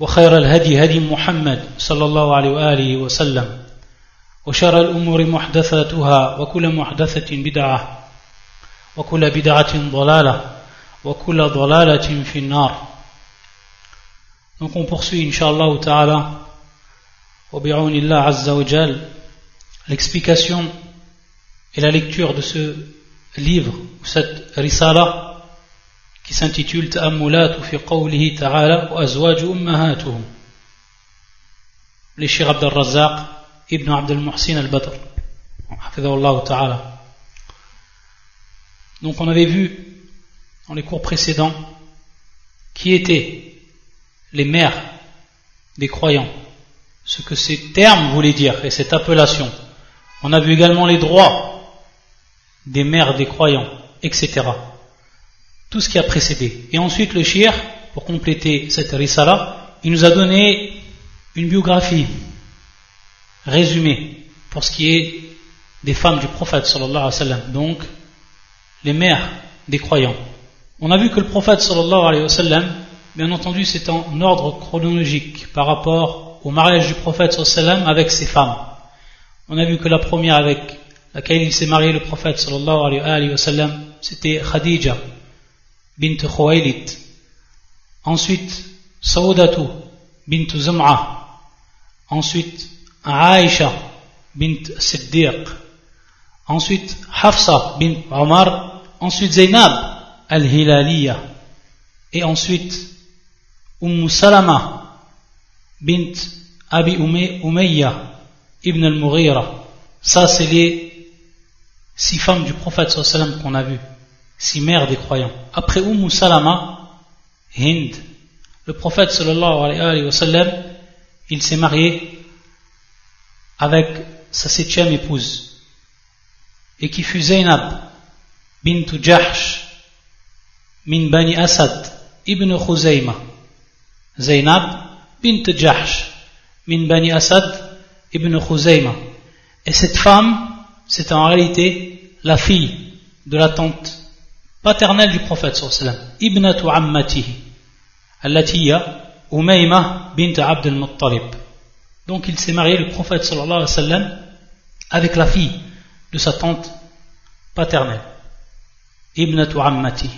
وخير الهدي هدي محمد صلى الله عليه وآله وسلم وشر الأمور محدثاتها وكل محدثة بدعة وكل بدعة ضلالة وكل ضلالة في النار Donc on poursuit, Inch'Allah ta'ala, au bi'awnillah azza wa jal, l'explication et la lecture de ce livre, ou cette risala, qui s'intitule fi ta'ala wa azwaju ummahatuhum. Les Shir Abdel Razzaq, Ibn Abdel Muhsin al-Badr. Donc on avait vu dans les cours précédents qui étaient les mères des croyants, ce que ces termes voulaient dire et cette appellation. On a vu également les droits des mères des croyants, etc. Tout ce qui a précédé. Et ensuite le shir, pour compléter cette risala, il nous a donné une biographie résumée pour ce qui est des femmes du prophète sallallahu alayhi wa donc les mères des croyants. On a vu que le prophète sallallahu alayhi wa Bien entendu, c'est en ordre chronologique par rapport au mariage du prophète sallam avec ses femmes. On a vu que la première avec laquelle il s'est marié le prophète sallallahu alayhi wa c'était Khadija bint Khuwaylid. Ensuite, Saoudatu bint Zum'a. Ensuite, Aisha bint Siddiq. Ensuite, Hafsa bint Omar. Ensuite, Zainab al-Hilaliya. Et ensuite, Umm Salama bint Abi Umayya ibn al-Mughira. Ça, c'est les six femmes du prophète qu'on a vu, six mères des croyants. Après Umm Salama, Hind, le prophète sallallahu alayhi wa sallam, il s'est marié avec sa septième épouse, et qui fut Zainab bint Jahsh min Bani Asad ibn Khuzayma. Zainab bint Jahsh min Bani Asad ibn Khuzayma. Et cette femme, c'est en réalité la fille de la tante paternelle du prophète sallallahu ibnatu ammatihi, Umayma bint Abd al-Muttalib. Donc il s'est marié le prophète sallallahu alayhi wa sallam avec la fille de sa tante paternelle, ibnatu ammatihi.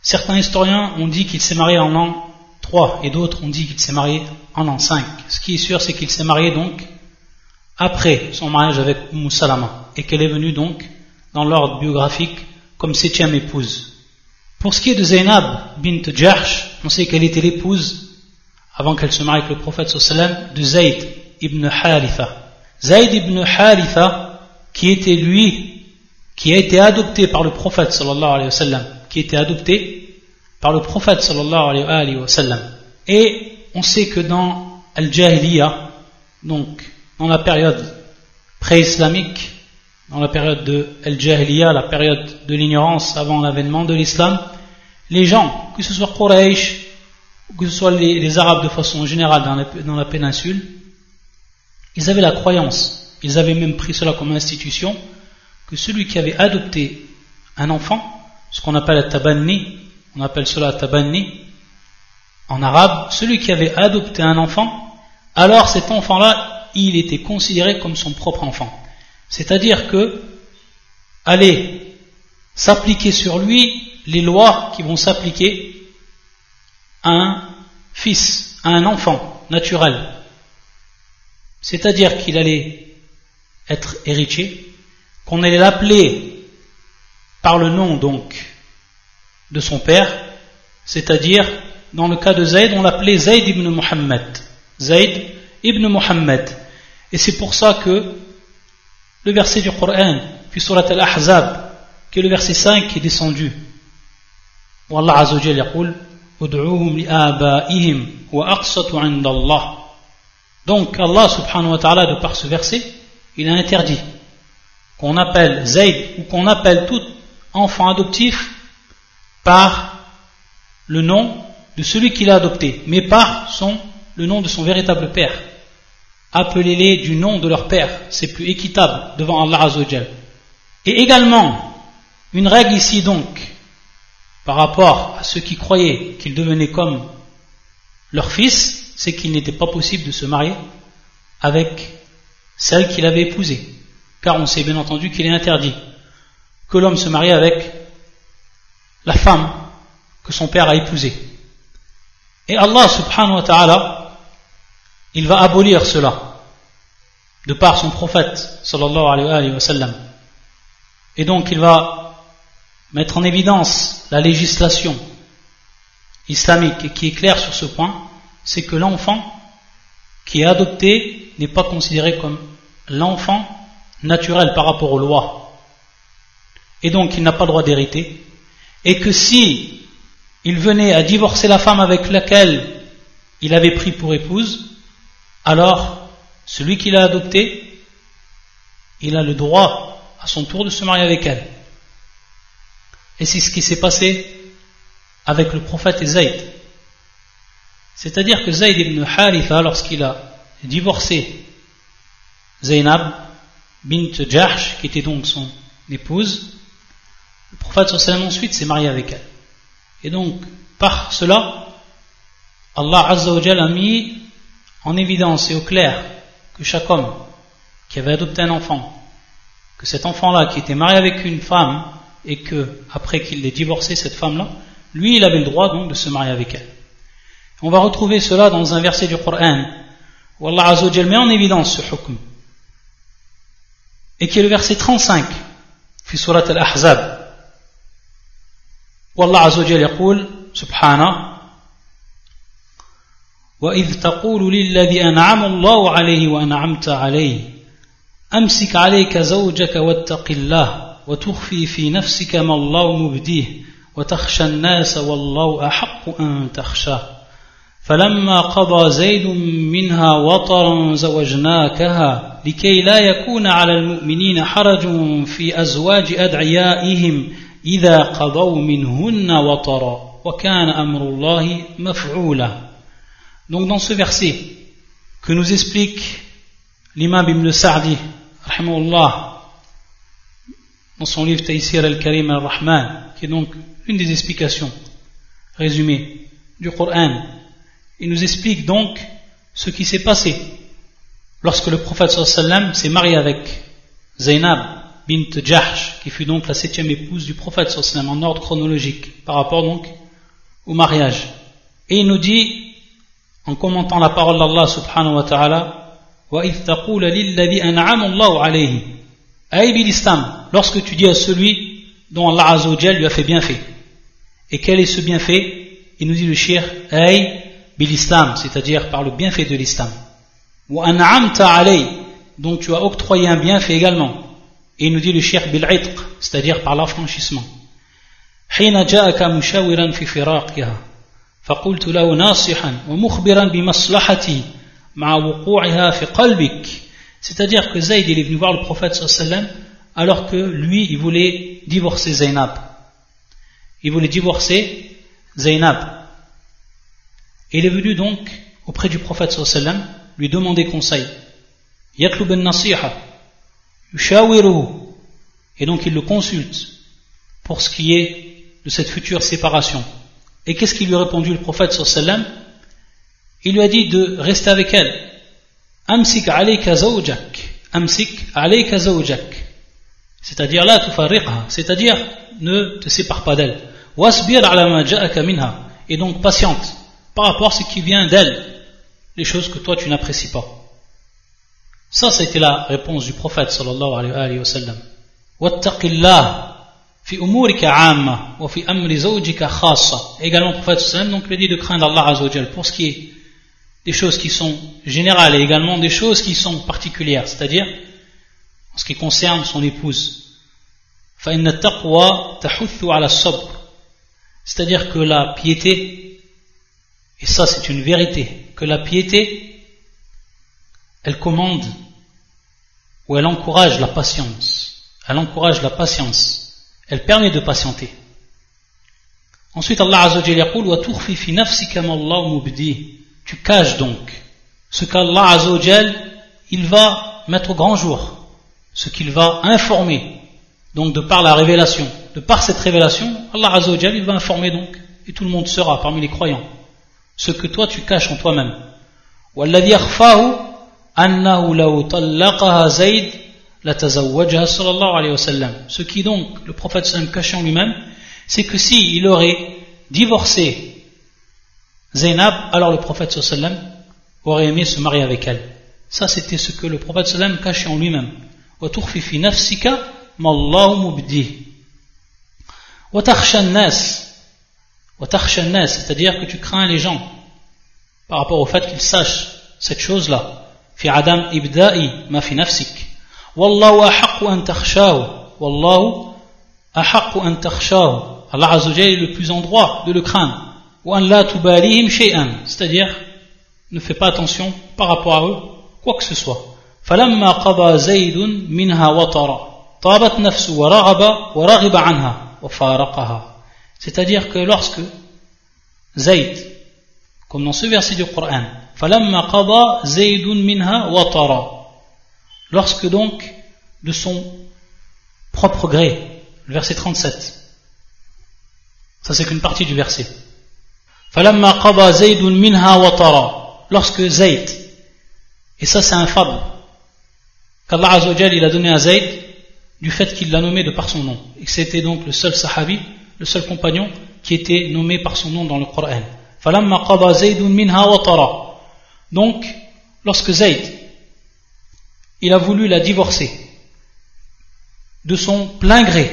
Certains historiens ont dit qu'il s'est marié en l'an 3 et d'autres ont dit qu'il s'est marié en l'an 5. Ce qui est sûr, c'est qu'il s'est marié donc après son mariage avec Moussalama et qu'elle est venue donc dans l'ordre biographique comme septième épouse. Pour ce qui est de Zainab bint Jahsh, on sait qu'elle était l'épouse, avant qu'elle se marie avec le prophète sallam, de Zayd ibn Haritha. Zayd ibn Haritha, qui était lui, qui a été adopté par le prophète sallallahu alayhi wa sallam, qui était adopté par le prophète sallallahu alayhi wa sallam. Et on sait que dans Al-Jahiliya, donc dans la période pré-islamique, dans la période de Al-Jahiliya, la période de l'ignorance avant l'avènement de l'islam, les gens, que ce soit Quraysh, que ce soit les, Arabes de façon générale dans la, la péninsule, ils avaient la croyance, ils avaient même pris cela comme institution, que celui qui avait adopté un enfant, ce qu'on appelle le tabanni, on appelle cela tabanni en arabe, celui qui avait adopté un enfant, alors cet enfant-là, il était considéré comme son propre enfant. C'est-à-dire que s'appliquer sur lui les lois qui vont s'appliquer à un fils, à un enfant naturel. C'est-à-dire qu'il allait être héritier, qu'on allait l'appeler par le nom donc de son père, c'est-à-dire, dans le cas de Zayd, on l'appelait Zayd ibn Muhammad. Zayd ibn Muhammad. Et c'est pour ça que le verset du Coran, puis surat al-Ahzab, qui est le verset 5 qui est descendu. Où Allah Azzawajal yaqul, Ud'uhum li'abaihim wa aqsatu indallah. Donc Allah subhanahu wa ta'ala, de par ce verset, il a interdit qu'on appelle Zayd ou qu'on appelle tout enfant adoptif par le nom de celui qu'il a adopté, mais par son, le nom de son véritable père. Appelez-les du nom de leur père, c'est plus équitable devant Allah Azzawajal. Et également, une règle ici donc, par rapport à ceux qui croyaient qu'ils devenaient comme leur fils, c'est qu'il n'était pas possible de se marier avec celle qu'il avait épousée. Car on sait bien entendu qu'il est interdit que l'homme se marie avec la femme que son père a épousée. Et Allah subhanahu wa ta'ala, il va abolir cela de par son prophète sallallahu alayhi wa sallam. Et donc il va mettre en évidence la législation islamique qui est claire sur ce point, c'est que l'enfant qui est adopté n'est pas considéré comme l'enfant naturel par rapport aux lois. Et donc il n'a pas le droit d'hériter. Et que si il venait à divorcer la femme avec laquelle il avait pris pour épouse, alors celui qui l'a adopté, il a le droit à son tour de se marier avec elle. Et c'est ce qui s'est passé avec le prophète Zayd. C'est-à-dire que Zayd ibn Haritha, lorsqu'il a divorcé Zaynab bint Jahsh, qui était donc son épouse, le prophète ensuite s'est marié avec elle. Et donc, par cela, Allah Azza a mis en évidence et au clair que chaque homme qui avait adopté un enfant, que cet enfant-là qui était marié avec une femme et que après qu'il ait divorcé cette femme-là, lui il avait le droit donc de se marier avec elle. On va retrouver cela dans un verset du Coran où Allah Azza met en évidence ce hukm et qui est le verset 35 في سورة الأحزاب والله عز وجل يقول سبحانه وإذ تقول للذي أنعم الله عليه وأنعمت عليه أمسك عليك زوجك واتق الله وتخفي في نفسك ما الله مبديه وتخشى الناس والله أحق أن تخشاه. فلما قضى زيد منها وطرا زوجناكها لكي لا يكون على المؤمنين حرج في أزواج أدعيائهم إذا قضوا منهن وطرا وكان أمر الله مفعولا. Donc dans ce verset que nous explique l'imam Ibn Sa'di, dans son livre Taysir al-Karim al-Rahman, qui est donc une des explications résumées du Coran, il nous explique donc ce qui s'est passé lorsque le prophète sallam s'est marié avec Zainab bint Jahsh, qui fut donc la septième épouse du prophète sallam en ordre chronologique par rapport donc au mariage. Et il nous dit en commentant la parole d'Allah subhanahu wa ta'ala وَإِذْ تَقُولَ لِلَّذِي أَنْعَمَ اللَّهُ عَلَيْهِ أي بالإسلام lorsque tu dis à celui dont Allah Azzawajal lui a fait bienfait et quel est ce bienfait il nous dit le shir ay bilislam c'est-à-dire par le bienfait de l'islam wa an'amta alayhi donc tu as octroyé un bienfait également et il nous dit le shir bil c'est-à-dire par l'affranchissement حين جاءك مشاورا في فراقها فقلت له ناصحا ومخبرا بمصلحتي مع وقوعها في قلبك c'est-à-dire que Zayd il est venu voir le prophète sallam alors que lui il voulait divorcer Zainab il voulait divorcer Zainab et il est venu donc auprès du prophète sallam lui demander conseil yatlub an-nasiha yushawiruhu et donc il le consulte pour ce qui est de cette future séparation et qu'est-ce qu'il lui a répondu le prophète sallam? Il lui a dit de rester avec elle. Amsik alayka zawjak. Amsik alayka zawjak. C'est-à-dire là, tufarriqha. C'est-à-dire ne te sépare pas d'elle. Wasbir ala ma ja'aka minha. Et donc patiente par rapport à ce qui vient d'elle. Les choses que toi tu n'apprécies pas. Ça, c'était la réponse du prophète sallallahu alayhi wa sallam. Également le prophète donc lui dit de craindre Allah azawajal pour ce qui est des choses qui sont générales et également des choses qui sont particulières c'est-à-dire en ce qui concerne son épouse c'est-à-dire que la piété et ça c'est une vérité que la piété elle commande ou elle encourage la patience. Elle encourage la patience. Elle permet de patienter. Ensuite, Allah Azzawajal Tu caches donc ce qu'Allah Azzawajal, il va mettre au grand jour, ce qu'il va informer. Donc, de par la révélation, de par cette révélation, Allah Azzawajal, il va informer donc, et tout le monde sera parmi les croyants, ce que toi tu caches en toi-même la tazawwajaha sallallahu alayhi wa sallam. Ce qui donc, le prophète sallam cache en lui-même, c'est que si il aurait divorcé Zainab, alors le prophète sallam aurait aimé se marier avec elle. Ça c'était ce que le prophète sallam cachait en lui-même. Wa fi nafsika mallahu mubdi. Wa nas. Wa nas, c'est-à-dire que tu crains les gens par rapport au fait qu'ils sachent cette chose-là. Fi adam ibda'i ma fi nafsik. والله أحق أن تخشاه والله أحق أن تخشاه Allah Azzawajal est le plus en droit de le craindre وأن لا تباليهم شيئا c'est-à-dire ne fais pas attention par rapport à eux quoi que ce soit فلما قضى زيد منها وطرا طابت نفسه ورغب ورغب عنها وفارقها c'est-à-dire que lorsque Zayd comme dans ce verset du Coran Lorsque donc, de son propre gré, le verset 37. Ça c'est qu'une partie du verset. Lorsque Zayd, et ça c'est un fable, qu'Allah il a donné à Zayd du fait qu'il l'a nommé de par son nom, et que c'était donc le seul sahabi, le seul compagnon qui était nommé par son nom dans le Coran. Donc, lorsque Zayd, il a voulu la divorcer de son plein gré,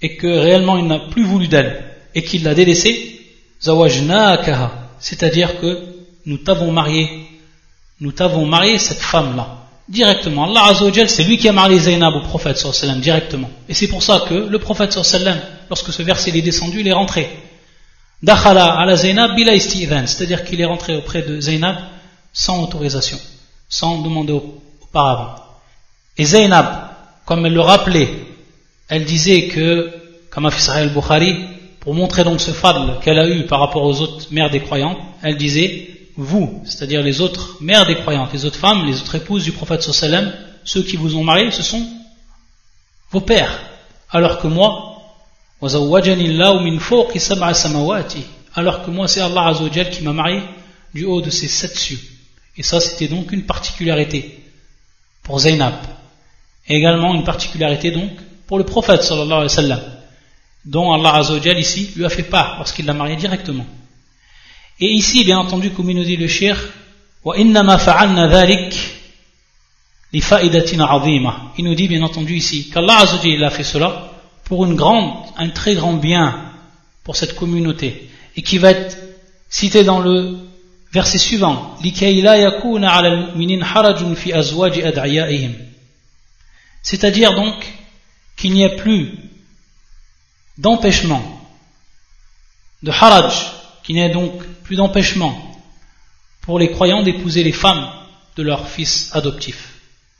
et que réellement il n'a plus voulu d'elle, et qu'il l'a délaissée, c'est-à-dire que nous t'avons marié, nous t'avons marié cette femme-là, directement. Allah Azzawajal, c'est lui qui a marié Zaynab au prophète sallam directement. Et c'est pour ça que le prophète sallam, lorsque ce verset est descendu, il est rentré. Dakhala ala Zaynab bila c'est-à-dire qu'il est rentré auprès de Zaynab sans autorisation, sans demander Et Zainab, comme elle le rappelait, elle disait que, comme a fait al-Bukhari, pour montrer donc ce fadl qu'elle a eu par rapport aux autres mères des croyants, elle disait, vous, c'est-à-dire les autres mères des croyantes, les autres femmes, les autres épouses du prophète sallam, ceux qui vous ont marié, ce sont vos pères. Alors que moi, alors que moi c'est Allah qui m'a marié du haut de ces sept cieux. Et ça, c'était donc une particularité pour Zainab. Et également une particularité donc pour le prophète sallallahu alayhi wa dont Allah Azzawajal ici lui a fait part parce qu'il l'a marié directement. Et ici, bien entendu, comme il nous dit le shir, il nous dit bien entendu ici qu'Allah Azzawajal a fait cela pour une grande, un très grand bien pour cette communauté et qui va être cité dans le Verset suivant. C'est-à-dire donc qu'il n'y a plus d'empêchement, de haraj, qu'il n'y a donc plus d'empêchement pour les croyants d'épouser les femmes de leur fils adoptif,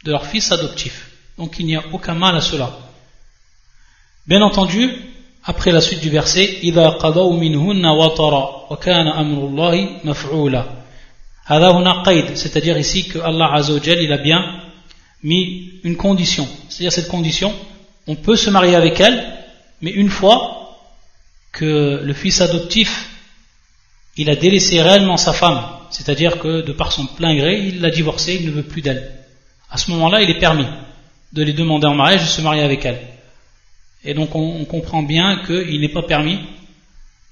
de leur fils adoptif. Donc il n'y a aucun mal à cela. Bien entendu, après la suite du verset إذا قضوا منهن وطرا وكان أمر الله مفعولا هذا هنا قيد c'est-à-dire ici que Allah Azzawajal il a bien mis une condition c'est-à-dire cette condition on peut se marier avec elle mais une fois que le fils adoptif il a délaissé réellement sa femme c'est-à-dire que de par son plein gré il l'a divorcée il ne veut plus d'elle à ce moment-là il est permis de les demander en mariage et de se marier avec elle et donc on, comprend bien qu'il n'est pas permis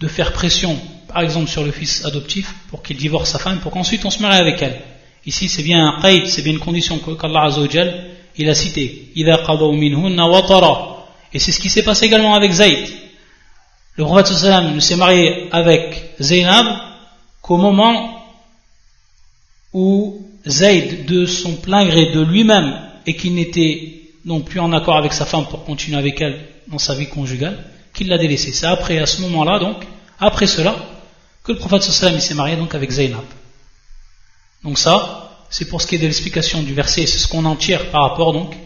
de faire pression, par exemple sur le fils adoptif, pour qu'il divorce sa femme, pour qu'ensuite on se marie avec elle. Ici c'est bien un qaïd, c'est bien une condition qu'Allah Azzawajal il a cité. Et c'est ce qui s'est passé également avec Zayd. Le prophète ne s'est marié avec Zaynab qu'au moment où Zayd, de son plein gré de lui-même, et qu'il n'était non plus en accord avec sa femme pour continuer avec elle dans sa vie conjugale, qu'il l'a délaissé. C'est après, à ce moment-là, donc, après cela, que le prophète s'est marié donc avec Zainab. Donc ça, c'est pour ce qui est de l'explication du verset, c'est ce qu'on en tire par rapport donc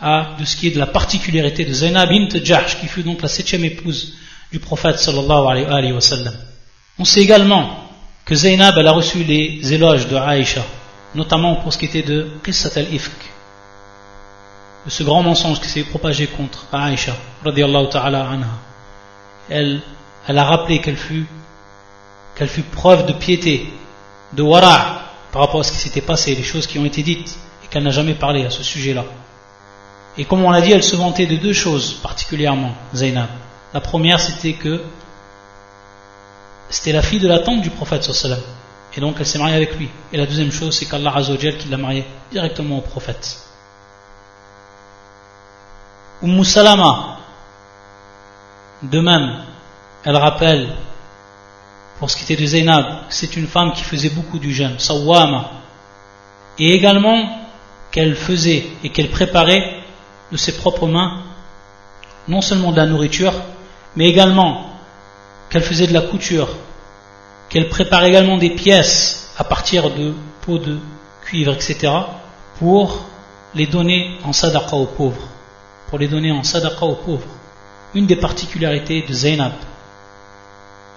à de ce qui est de la particularité de Zainab bint Jahsh, qui fut donc la septième épouse du prophète sallallahu alayhi wa sallam. On sait également que Zainab elle a reçu les éloges de Aïcha, notamment pour ce qui était de Qissat al-Ifk, de ce grand mensonge qui s'est propagé contre Aïcha, ta'ala anha. Elle, elle a rappelé qu'elle fut, preuve de piété, de wara' par rapport à ce qui s'était passé, les choses qui ont été dites, et qu'elle n'a jamais parlé à ce sujet-là. Et comme on l'a dit, elle se vantait de deux choses particulièrement, Zainab. La première, c'était que c'était la fille de la tante du prophète sallam. Et donc elle s'est mariée avec lui. Et la deuxième chose, c'est qu'Allah Azzawajal qui l'a mariée directement au prophète. Umm Salama, de même, elle rappelle, pour ce qui était de Zainab, c'est une femme qui faisait beaucoup du jeûne, sawama. Et également qu'elle faisait et qu'elle préparait de ses propres mains, non seulement de la nourriture, mais également qu'elle faisait de la couture, qu'elle prépare également des pièces à partir de peaux de cuivre, etc., pour les donner en sadaqa aux pauvres. Pour les donner en sadaqa aux pauvres. Une des particularités de Zainab.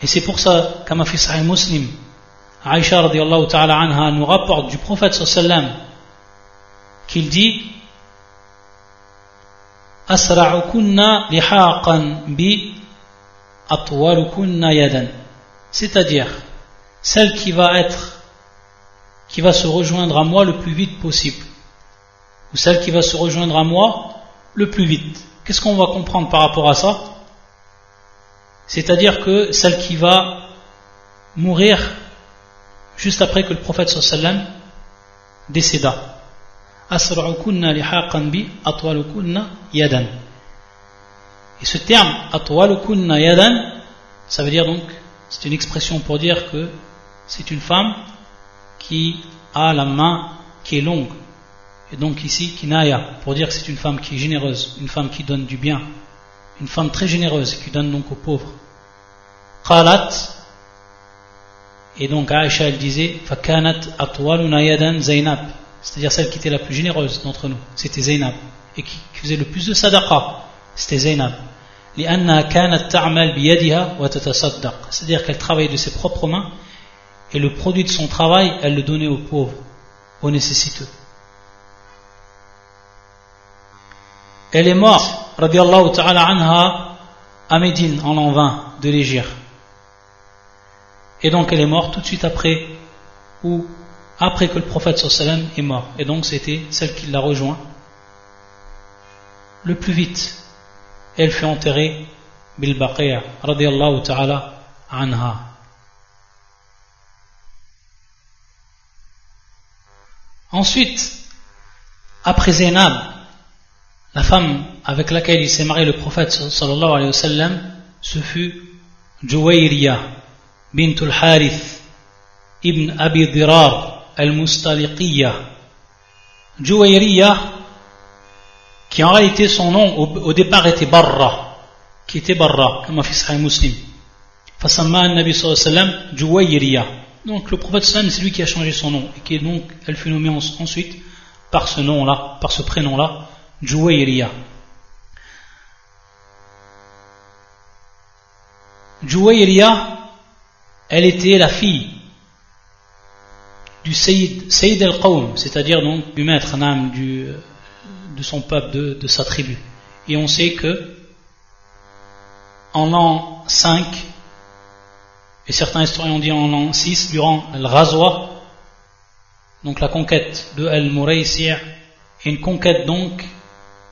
Et c'est pour ça qu'à ma Sahih Muslim, Aïcha radiallahu ta'ala anha nous rapporte du prophète sallam qu'il dit lihaqan bi c'est-à-dire celle qui va être qui va se rejoindre à moi le plus vite possible ou celle qui va se rejoindre à moi le plus vite. Qu'est-ce qu'on va comprendre par rapport à ça? C'est-à-dire que celle qui va mourir juste après que le prophète sallam décéda. Et ce terme, yadan, ça veut dire donc, c'est une expression pour dire que c'est une femme qui a la main qui est longue. Et donc ici, kinaya, pour dire que c'est une femme qui est généreuse, une femme qui donne du bien, une femme très généreuse qui donne donc aux pauvres. Qalat, et donc Aisha elle disait, fakanat atwaluna yadan Zainab, c'est-à-dire celle qui était la plus généreuse d'entre nous, c'était Zainab, et qui faisait le plus de sadaqa, c'était Zainab. C'est-à-dire qu'elle travaillait de ses propres mains et le produit de son travail, elle le donnait aux pauvres, aux nécessiteux. Elle est morte, radiallahu ta'ala anha, à Médine, en l'an 20 de l'Égypte. Et donc elle est morte tout de suite après, ou après que le prophète sallam est mort. Et donc c'était celle qui l'a rejoint le plus vite elle fut enterrée bil Baqiya radiallahu ta'ala anha. Ensuite, après Zainab, la femme avec laquelle il s'est marié le prophète sallallahu alayhi wa sallam, ce fut Juwayriya bint al-Harith ibn Abi Dirar al-Mustaliqiyya. Juwayriya qui en réalité son nom au, départ était Barra, qui était Barra, comme fait Sahih Muslim. Fasamma Nabi sallam Juwayriya. Donc le prophète sallam c'est lui qui a changé son nom et qui donc elle fut nommée ensuite par ce nom-là, par ce prénom-là, Juwayriya. Juwayriya, elle était la fille du Sayyid, Sayyid al-Qawm, c'est-à-dire donc du maître, du, de son peuple, de, sa tribu. Et on sait que en l'an 5, et certains historiens ont dit en l'an 6, durant Al-Razwa, donc la conquête de Al-Muraysir, une conquête donc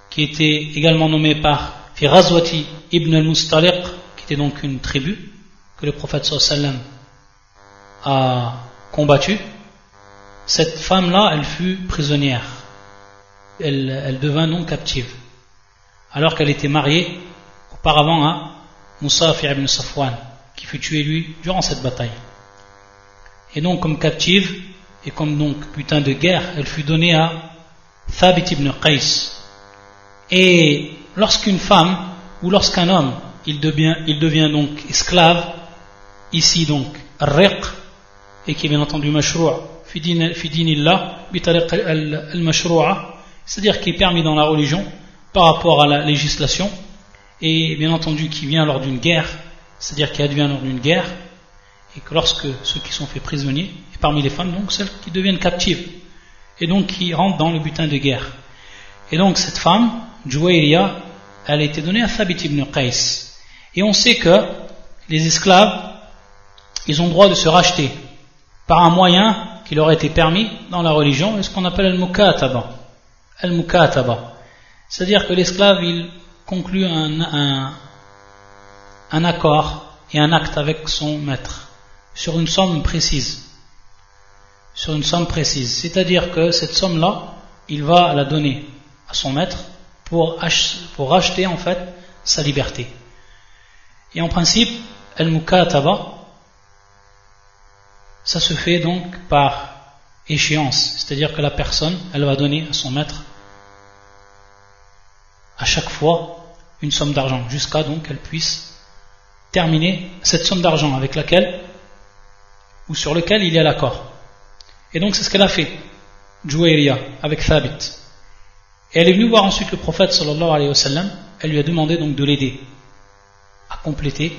qui était également nommée par Firazwati ibn al-Mustaliq, qui était donc une tribu que le prophète sallam a combattu. Cette femme-là, elle fut prisonnière elle, devint non captive, alors qu'elle était mariée auparavant à Moussa ibn Safwan, qui fut tué lui durant cette bataille. Et donc comme captive, et comme donc putain de guerre, elle fut donnée à Thabit ibn Qais. Et lorsqu'une femme, ou lorsqu'un homme, il devient, il devient donc esclave, ici donc riq, et qui est bien entendu mashroua c'est-à-dire qui est permis dans la religion par rapport à la législation et bien entendu qui vient lors d'une guerre, c'est-à-dire qui advient lors d'une guerre et que lorsque ceux qui sont faits prisonniers, et parmi les femmes donc celles qui deviennent captives et donc qui rentrent dans le butin de guerre. Et donc cette femme, Juwayriya, elle a été donnée à Thabit ibn Qais. Et on sait que les esclaves, ils ont droit de se racheter par un moyen qui leur a été permis dans la religion, ce qu'on appelle al-mukataba. Al-mukataba. C'est-à-dire que l'esclave, il conclut un, un accord et un acte avec son maître sur une somme précise. Sur une somme précise. C'est-à-dire que cette somme-là, il va la donner à son maître pour, pour acheter en fait sa liberté. Et en principe, al-mukataba, ça se fait donc par échéance, c'est-à-dire que la personne, elle va donner à son maître à chaque fois une somme d'argent, jusqu'à donc qu'elle puisse terminer cette somme d'argent avec laquelle ou sur lequel il y a l'accord. Et donc c'est ce qu'elle a fait, Juwayriya, avec Thabit. Et elle est venue voir ensuite le prophète sallallahu alayhi wa sallam, elle lui a demandé donc de l'aider à compléter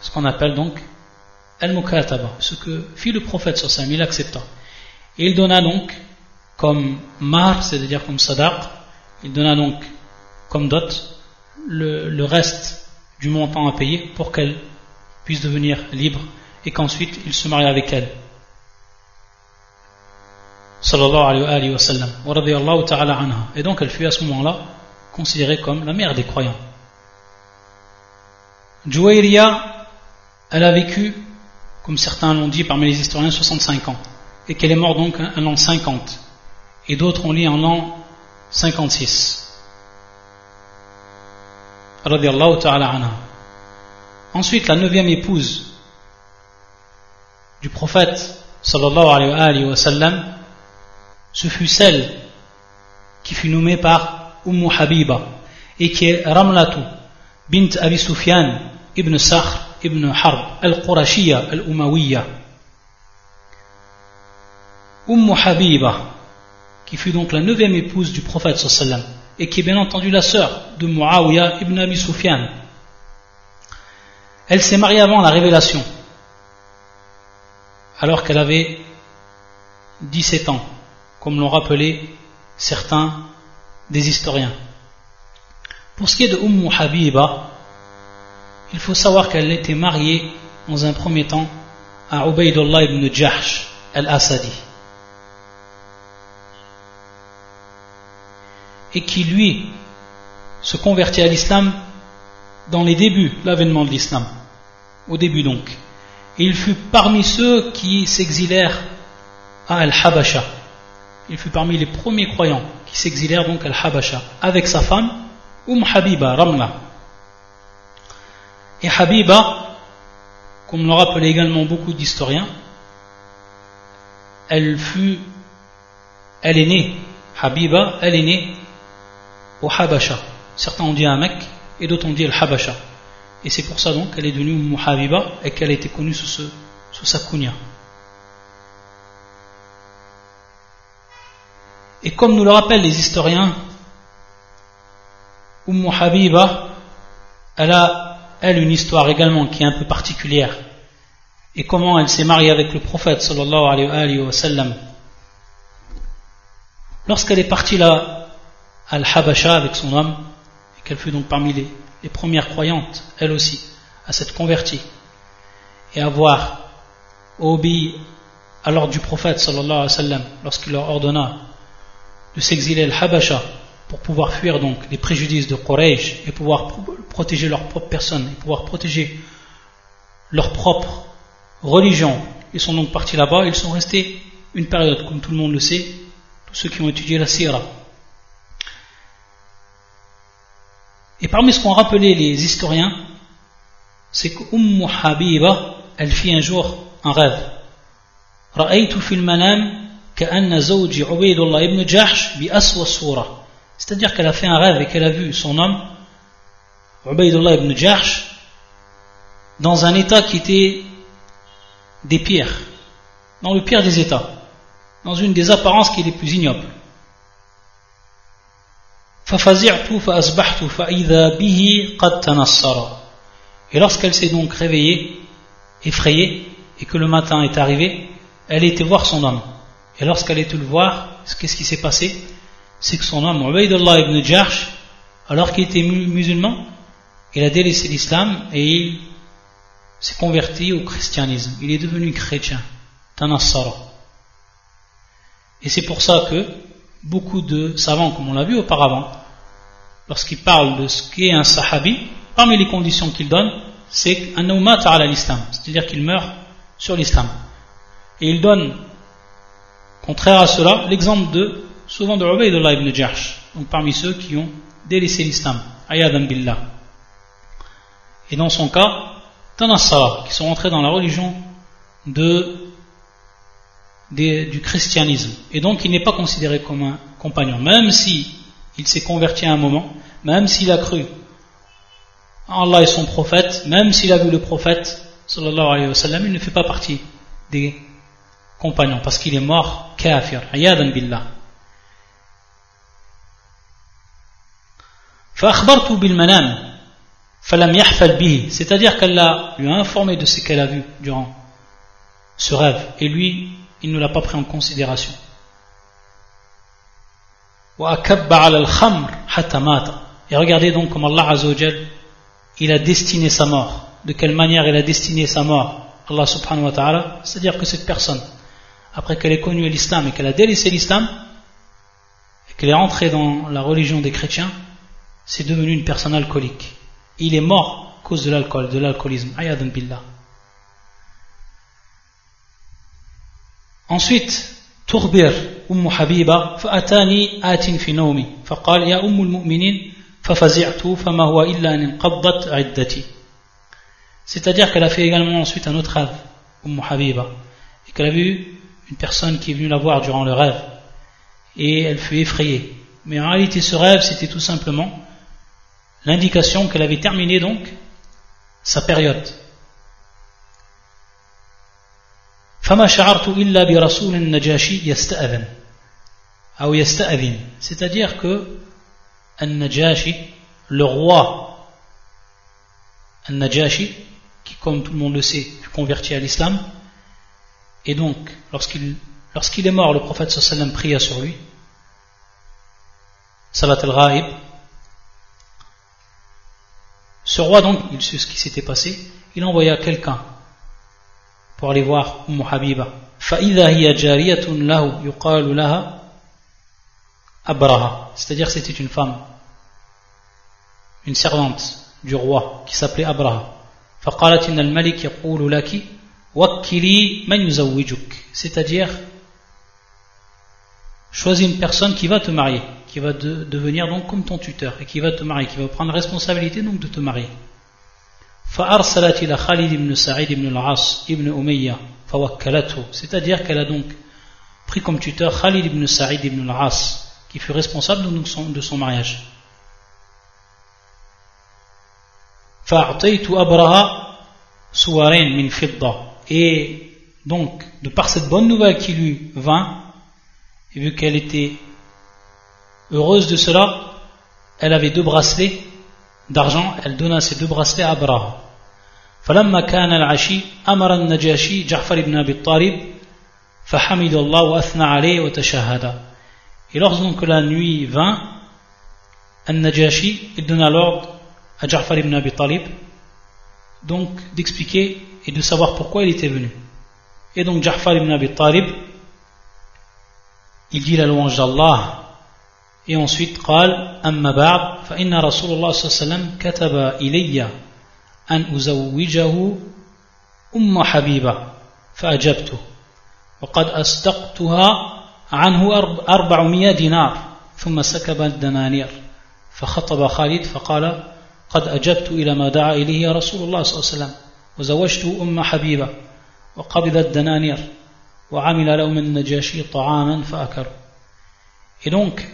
ce qu'on appelle donc al-mukataba, ce que fit le prophète sallallahu il accepta. Et il donna donc comme mar, c'est-à-dire comme sadaq, il donna donc comme dot le reste du montant à payer pour qu'elle puisse devenir libre et qu'ensuite il se marie avec elle sallallahu alayhi wa sallam ta'ala et donc elle fut à ce moment-là considérée comme la mère des croyants. Juwayriya elle a vécu comme certains l'ont dit parmi les historiens 65 ans. Et qu'elle est morte donc en l'an 50 et d'autres ont dit en l'an 56 ta'ala ensuite la neuvième épouse du prophète sallallahu alayhi wa sallam ce fut celle qui fut nommée par Umm Habiba et qui est Ramlatu bint Abi Sufyan ibn Sakhr ibn Harb al-Qurashiyya al-Umawiya Umm Habiba qui fut donc la neuvième épouse du prophète sallam et qui est bien entendu la sœur de Muawiyah ibn Abi Sufyan. Elle s'est mariée avant la révélation alors qu'elle avait 17 ans comme l'ont rappelé certains des historiens. Pour ce qui est de Umm Habiba, il faut savoir qu'elle était mariée dans un premier temps à Ubaydullah ibn Jahsh al-Asadi. Et qui lui se convertit à l'islam dans les débuts, l'avènement de l'islam, au début donc. Et il fut parmi ceux qui s'exilèrent à Al-Habasha, il fut parmi les premiers croyants qui s'exilèrent donc à Al-Habasha avec sa femme, Umm Habiba Ramla. Et Habiba, comme l'ont rappelé également beaucoup d'historiens, elle fut, elle est née, Habiba, elle est née au Habasha. Certains ont dit à Mecque et d'autres ont dit Al-Habasha. Et c'est pour ça donc qu'elle est devenue Umm Habiba et qu'elle a été connue sous, sous sa kunya. Et comme nous le rappellent les historiens, Umm Habiba, elle a, elle, une histoire également qui est un peu particulière. Et comment elle s'est mariée avec le prophète sallallahu alayhi wa sallam. Lorsqu'elle est partie là, à Al-Habasha avec son homme, et qu'elle fut donc parmi les, les premières croyantes, elle aussi, à s'être convertie, et avoir obéi à l'ordre du prophète sallallahu alayhi wa sallam, lorsqu'il leur ordonna de s'exiler al Habasha pour pouvoir fuir donc les préjudices de Quraysh et pouvoir protéger leur propre personne et pouvoir protéger leur propre religion. Ils sont donc partis là-bas, ils sont restés une période, comme tout le monde le sait, tous ceux qui ont étudié la Sira. Et parmi ce qu'ont rappelé les historiens, c'est que Umm Habiba, elle fit un jour un rêve. C'est-à-dire qu'elle a fait un rêve et qu'elle a vu son homme, Ubaydullah ibn Jahsh, dans un état qui était des pierres. dans le pire des états, dans une des apparences qui est les plus ignobles. Et lorsqu'elle s'est donc réveillée, effrayée, et que le matin est arrivé, elle était voir son homme. Et lorsqu'elle est le voir, qu'est-ce qui s'est passé? C'est que son homme, Ubaidullah ibn Jarsh, alors qu'il était musulman, il a délaissé l'islam et il s'est converti au christianisme. Il est devenu chrétien, Tanassara. Et c'est pour ça que beaucoup de savants, comme on l'a vu auparavant, lorsqu'ils parlent de ce qu'est un sahabi, parmi les conditions qu'ils donnent, c'est un à l'islam, c'est-à-dire qu'il meurt sur l'islam. Et ils donnent, contraire à cela, l'exemple de, souvent de Ubaidullah ibn Jahsh, donc parmi ceux qui ont délaissé l'islam, ayadan billah. Et dans son cas, Tanassara, qui sont entrés dans la religion du christianisme. Et donc il n'est pas considéré comme un compagnon, même si il s'est converti à un moment, même s'il a cru en Allah et son prophète, même s'il a vu le prophète, sallallahu alayhi wa sallam, il ne fait pas partie des compagnons, parce qu'il est mort kafir, ayadan billah. فأخبرته بالمنام c'est-à-dire qu'elle l'a lui a informé de ce qu'elle a vu durant ce rêve et lui il ne l'a pas pris en considération et regardez donc comme Allah Azzawajal il a destiné sa mort de quelle manière il a destiné sa mort Allah subhanahu wa ta'ala c'est-à-dire que cette personne après qu'elle ait connu l'islam et qu'elle a délaissé l'islam et qu'elle est entrée dans la religion des chrétiens c'est devenu une personne alcoolique il est mort à cause de l'alcool, de l'alcoolisme. Ayadan billah. Ensuite, تخبر أم حبيبة فأتاني آت في نومي فقال يا أم المؤمنين ففزعت فما هو إلا أن انقضت عدتي C'est-à-dire qu'elle a fait également ensuite un autre rêve, Umm Habiba, et qu'elle a vu une personne qui est venue la voir durant le rêve, et elle fut effrayée. Mais en réalité, ce rêve, c'était tout simplement l'indication qu'elle avait terminé donc sa période. c'est-à-dire que le roi Al-Najashi, qui comme tout le monde le sait, fut converti à l'islam, et donc lorsqu'il est mort, le prophète sallam pria sur lui, Salat al-Ghaib, ce roi donc, il sait ce qui s'était passé, il envoya quelqu'un pour aller voir Umm Habiba. C'est-à-dire c'était une femme, une servante du roi qui s'appelait Abraha. C'est-à-dire, choisis une personne qui va te marier qui va devenir donc comme ton tuteur et qui va te marier, qui va prendre responsabilité donc de te marier. c'est-à-dire qu'elle a donc pris comme tuteur Khalid ibn Sa'id ibn al-As qui fut responsable de son, de son mariage et donc de par cette bonne nouvelle qui lui vint et vu qu'elle était Heureuse de cela, elle avait deux bracelets d'argent, elle donna ces deux bracelets à Abraha. فلما كان العشي أمر النجاشي جعفر بن أبي طالب فحمد الله وأثنى عليه وتشهد Et lorsque la nuit vint, Al-Najashi, il donna l'ordre à Ja'far ibn Abi Talib donc d'expliquer et de savoir pourquoi il était venu. Et donc Ja'far ibn Abi Talib, il dit la louange d'Allah Et ensuite, قال أما بعد فإن رسول الله صلى الله عليه وسلم كتب إلي أن أزوجه أم حبيبة فأجبته وقد أصدقتها عنه أربعمائة دينار ثم سكب الدنانير فخطب خالد فقال قد أجبت إلى ما دعا إليه رسول الله صلى الله عليه وسلم وزوجته أم حبيبة وقبض الدنانير وعمل لهم النجاشي طعاما فأكلوا Et donc,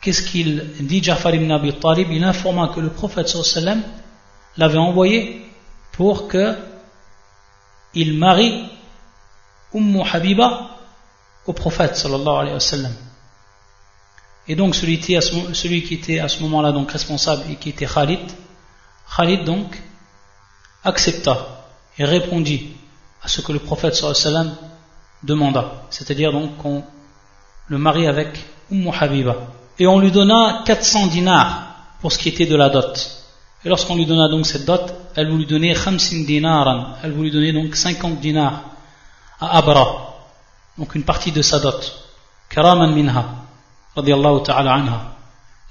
qu'est-ce qu'il dit Jafar ibn Abi Talib Il informa que le prophète sallam l'avait envoyé pour que il marie Umm Habiba au prophète sallallahu alayhi wa sallam. Et donc celui qui, était à ce moment-là donc responsable et qui était Khalid, Khalid donc accepta et répondit à ce que le prophète sallam demanda, c'est-à-dire donc qu'on le marie avec Umm Habiba. Et on lui donna 400 dinars pour ce qui était de la dot. Et lorsqu'on lui donna donc cette dot, elle voulait donner 50 dinaran, elle voulait donner donc 50 dinars à Abra, donc une partie de sa dot. Karaman minha, radiallahu ta'ala anha.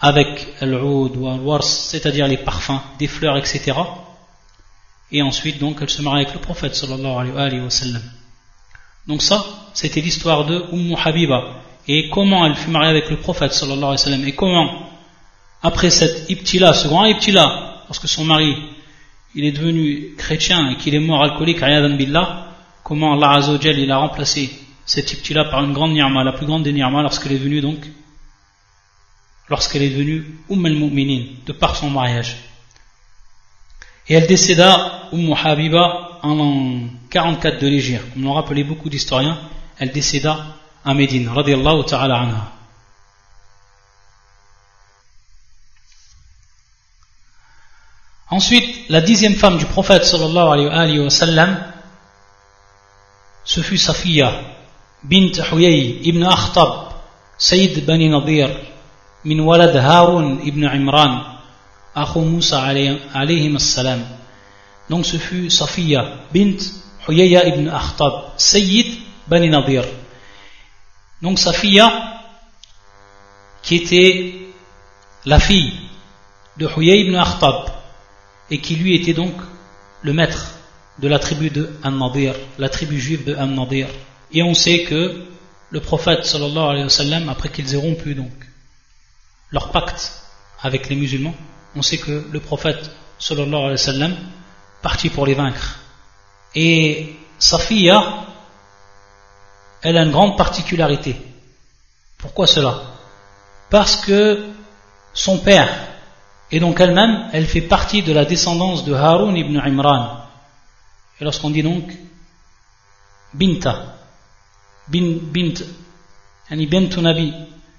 avec al-oud ou c'est-à-dire les parfums des fleurs etc et ensuite donc elle se marie avec le prophète sallallahu alayhi wa donc ça c'était l'histoire de Umm Habiba. Et comment elle fut mariée avec le prophète sallallahu et comment après cette ibtila ce grand ibtila lorsque son mari il est devenu chrétien et qu'il est mort alcoolique, billah, comment Allah Azzawajal il a remplacé cette ibtila par une grande ni'ma, la plus grande des ni'ma lorsqu'elle est venue donc, lorsqu'elle est devenue Umm al-Mu'minin, de par son mariage. Et elle décéda, Umm Habiba, en 44 de l'Égypte, comme l'ont rappelé beaucoup d'historiens, elle décéda à Médine, radiallahu ta'ala anha. Ensuite, la dixième femme du prophète ce fut Safiya, bint Huyay ibn Akhtab, Sayyid Bani Nadir, min walad Harun ibn Imran, Akhu Musa alayhi salam. Donc ce fut Safiya, bint Huyaya ibn Akhtab, Sayyid Bani Nadir. Donc Safiya, qui était la fille de Huyay ibn Akhtab, et qui lui était donc le maître de la tribu de An-Nadir, la tribu juive de An-Nadir. Et on sait que le prophète sallallahu alayhi wa sallam, après qu'ils aient rompu donc leur pacte avec les musulmans, on sait que le prophète sallallahu alayhi wa sallam partit pour les vaincre. Et Safiya, elle a une grande particularité. Pourquoi cela? Parce que son père et donc elle-même, elle fait partie de la descendance de Harun ibn Imran. Et lorsqu'on dit donc Binta, bin, Bint, bintu Nabi,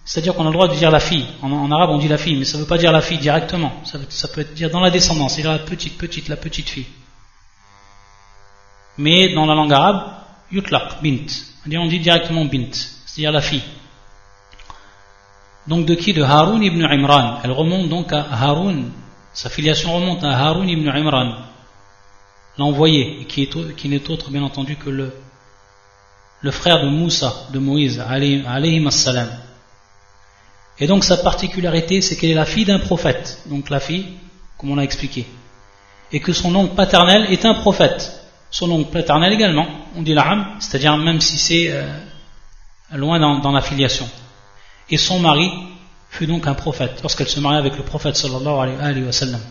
c'est-à-dire qu'on a le droit de dire la fille. En, arabe, on dit la fille, mais ça ne veut pas dire la fille directement. Ça, peut être dire dans la descendance, c'est la petite, petite, la petite fille. Mais dans la langue arabe, yutlaq, bint. On dit directement bint, c'est-à-dire la fille. Donc de qui? De Haroun ibn Imran. Elle remonte donc à Haroun. Sa filiation remonte à Haroun ibn Imran, l'envoyé, qui, n'est autre bien entendu que le, frère de Moussa, de Moïse, alayhi. Et donc sa particularité, c'est qu'elle est la fille d'un prophète, donc la fille, comme on l'a expliqué, et que son oncle paternel est un prophète. Son oncle paternel également, on dit l'Aram, c'est-à-dire même si c'est euh, loin dans, dans la filiation. Et son mari fut donc un prophète, lorsqu'elle se maria avec le prophète sallallahu alayhi wa sallam.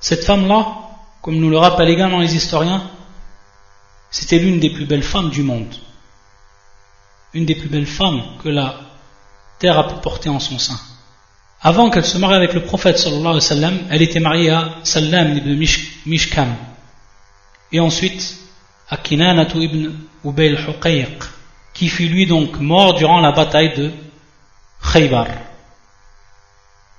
Cette femme-là, comme nous le rappellent également les historiens, c'était l'une des plus belles femmes du monde. Une des plus belles femmes que la terre a porter en son sein. Avant qu'elle se marie avec le prophète sallallahu elle était mariée à Salam ibn Mishkam. Et ensuite à Kinanatu ibn Ubayl Huqayq qui fut lui donc mort durant la bataille de Khaybar.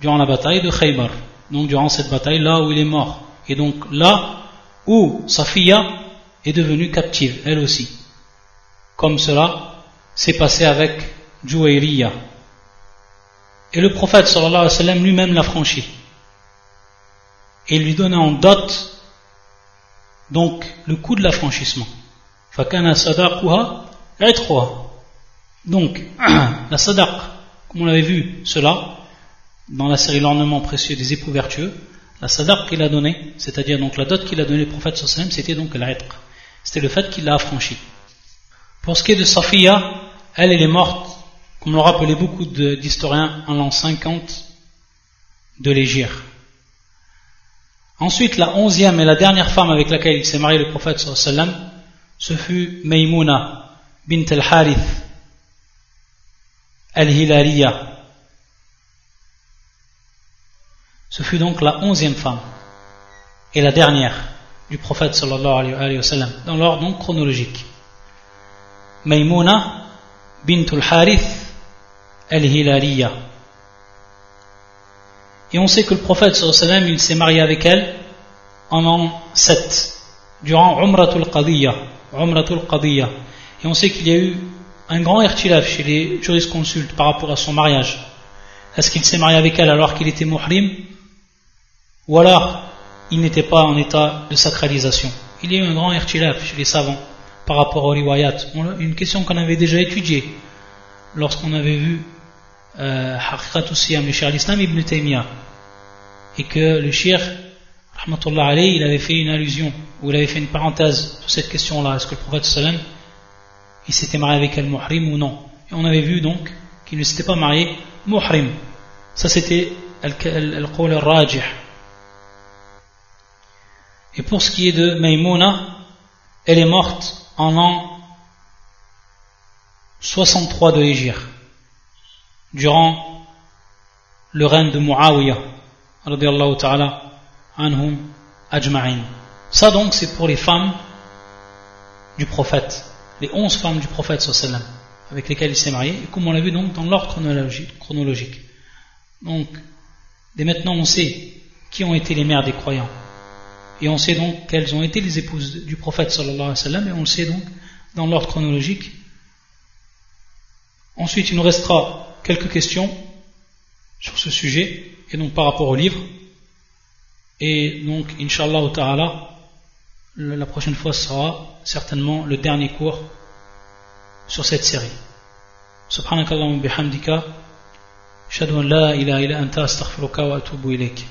Durant la bataille de Khaybar. Donc durant cette bataille, là où il est mort. Et donc là où Safiya est devenue captive, elle aussi. Comme cela s'est passé avec Juwayriya. Et le prophète sallallahu alayhi wa sallam lui-même l'a franchi. Et lui donna en dot donc le coût de l'affranchissement. Fakana sadaquha Donc, la sadaq, comme on l'avait vu cela, dans la série L'ornement précieux des époux vertueux, la sadaq qu'il a donnée, c'est-à-dire donc la dot qu'il a donnée au prophète sallallahu c'était donc l'être. C'était le fait qu'il l'a affranchi. Pour ce qui est de Safiya, elle, elle est morte comme l'ont rappelé beaucoup d'historiens, en l'an 50 de l'Égypte. Ensuite, la onzième et la dernière femme avec laquelle il s'est marié le prophète sallam, ce fut Maymuna bint al-Harith al-Hilaliya. Ce fut donc la onzième femme et la dernière du prophète sallallahu alayhi wa sallam, dans l'ordre chronologique. Maymuna bint al-Harith al-Hilaliya. Et on sait que le prophète sallam, il s'est marié avec elle en an 7, durant Umratul Qadiyya. Umratul Qadiyya. Et on sait qu'il y a eu un grand irtilaf chez les jurisconsultes par rapport à son mariage. Est-ce qu'il s'est marié avec elle alors qu'il était muhrim Ou alors il n'était pas en état de sacralisation? Il y a eu un grand irtilaf chez les savants par rapport au riwayat. Une question qu'on avait déjà étudiée lorsqu'on avait vu Le Cheikh l'Islam ibn Taymiyyah, et que le Cheikh, alayhi, il avait fait une allusion, ou il avait fait une parenthèse sur cette question-là, est-ce que le prophète sallam, il s'était marié avec elle muhrim ou non? Et on avait vu donc qu'il ne s'était pas marié muhrim. Ça c'était al-qawl al-rajih. Et pour ce qui est de Maimouna, elle est morte en l'an 63 de l'Égypte durant le règne de Muawiyah, ta'ala anhum ajma'in. Ça donc c'est pour les femmes du prophète, les onze femmes du prophète avec lesquelles il s'est marié, et comme on l'a vu donc dans l'ordre chronologique. Donc, dès maintenant on sait qui ont été les mères des croyants. Et on sait donc quelles ont été les épouses du prophète sallallahu alayhi wa et on le sait donc dans l'ordre chronologique. Ensuite, il nous restera quelques questions sur ce sujet et donc par rapport au livre. Et donc, Inch'Allah ta'ala, la prochaine fois sera certainement le dernier cours sur cette série. La ilaha illa anta astaghfiruka wa atubu ilayk.